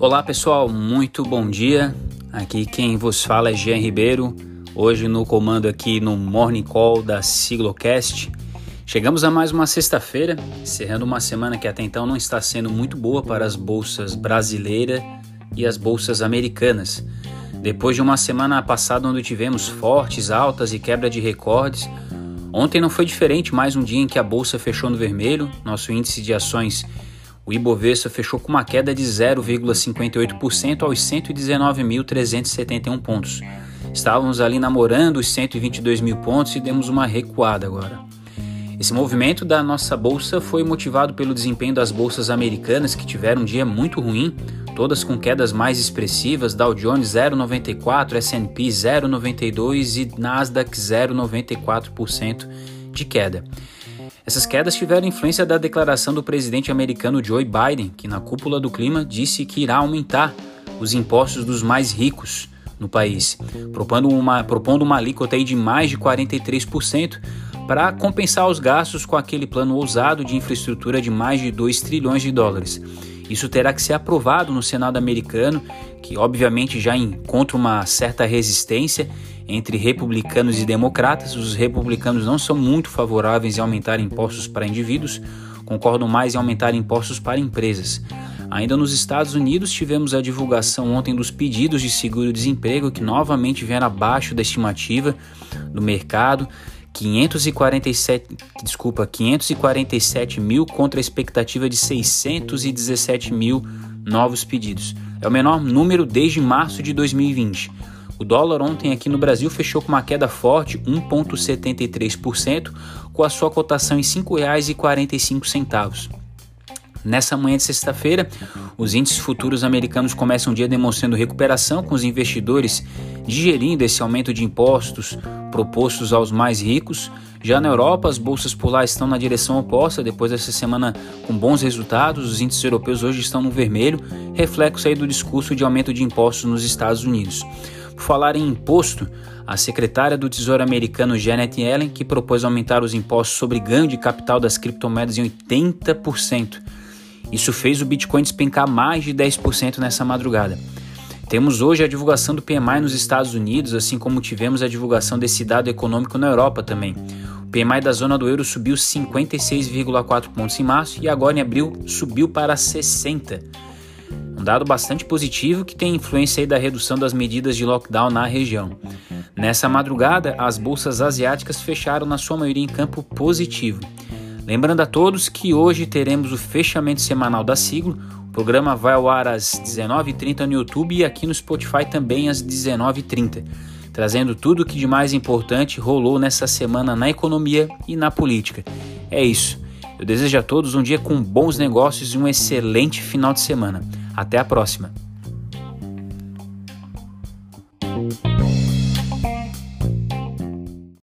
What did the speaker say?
Olá pessoal, muito bom dia. Aqui quem vos fala é Jean Ribeiro. Hoje no comando aqui no Morning Call da Siglocast. Chegamos a mais uma sexta-feira, encerrando uma semana que até então não está sendo muito boa para as bolsas brasileira e as bolsas americanas. Depois de uma semana passada onde tivemos fortes altas e quebra de recordes, ontem não foi diferente, mais um dia em que a bolsa fechou no vermelho, nosso índice de ações o Ibovespa fechou com uma queda de 0,58% aos 119.371 pontos. Estávamos ali namorando os 122 mil pontos e demos uma recuada agora. Esse movimento da nossa bolsa foi motivado pelo desempenho das bolsas americanas que tiveram um dia muito ruim, todas com quedas mais expressivas, Dow Jones 0,94, S&P 0,92 e Nasdaq 0,94% de queda. Essas quedas tiveram influência da declaração do presidente americano Joe Biden, que na cúpula do clima disse que irá aumentar os impostos dos mais ricos no país, propondo uma, propondo uma alíquota de mais de 43% para compensar os gastos com aquele plano ousado de infraestrutura de mais de 2 trilhões de dólares. Isso terá que ser aprovado no Senado americano, que obviamente já encontra uma certa resistência entre republicanos e democratas. Os republicanos não são muito favoráveis em aumentar impostos para indivíduos, concordam mais em aumentar impostos para empresas. Ainda nos Estados Unidos, tivemos a divulgação ontem dos pedidos de seguro-desemprego que novamente vieram abaixo da estimativa do mercado. 547, desculpa, 547 mil contra a expectativa de 617 mil novos pedidos. É o menor número desde março de 2020. O dólar ontem aqui no Brasil fechou com uma queda forte, 1,73%, com a sua cotação em R$ 5,45. Nessa manhã de sexta-feira, os índices futuros americanos começam o dia demonstrando recuperação, com os investidores digerindo esse aumento de impostos propostos aos mais ricos. Já na Europa, as bolsas polares estão na direção oposta depois dessa semana com bons resultados. Os índices europeus hoje estão no vermelho, reflexo aí do discurso de aumento de impostos nos Estados Unidos. Por falar em imposto, a secretária do Tesouro americano Janet Yellen, que propôs aumentar os impostos sobre ganho de capital das criptomoedas em 80%. Isso fez o Bitcoin despencar mais de 10% nessa madrugada. Temos hoje a divulgação do PMI nos Estados Unidos, assim como tivemos a divulgação desse dado econômico na Europa também. O PMI da zona do euro subiu 56,4 pontos em março e agora em abril subiu para 60 um dado bastante positivo que tem influência da redução das medidas de lockdown na região. Nessa madrugada, as bolsas asiáticas fecharam na sua maioria em campo positivo. Lembrando a todos que hoje teremos o fechamento semanal da sigla. O programa vai ao ar às 19h30 no YouTube e aqui no Spotify também às 19h30, trazendo tudo o que de mais importante rolou nessa semana na economia e na política. É isso. Eu desejo a todos um dia com bons negócios e um excelente final de semana. Até a próxima!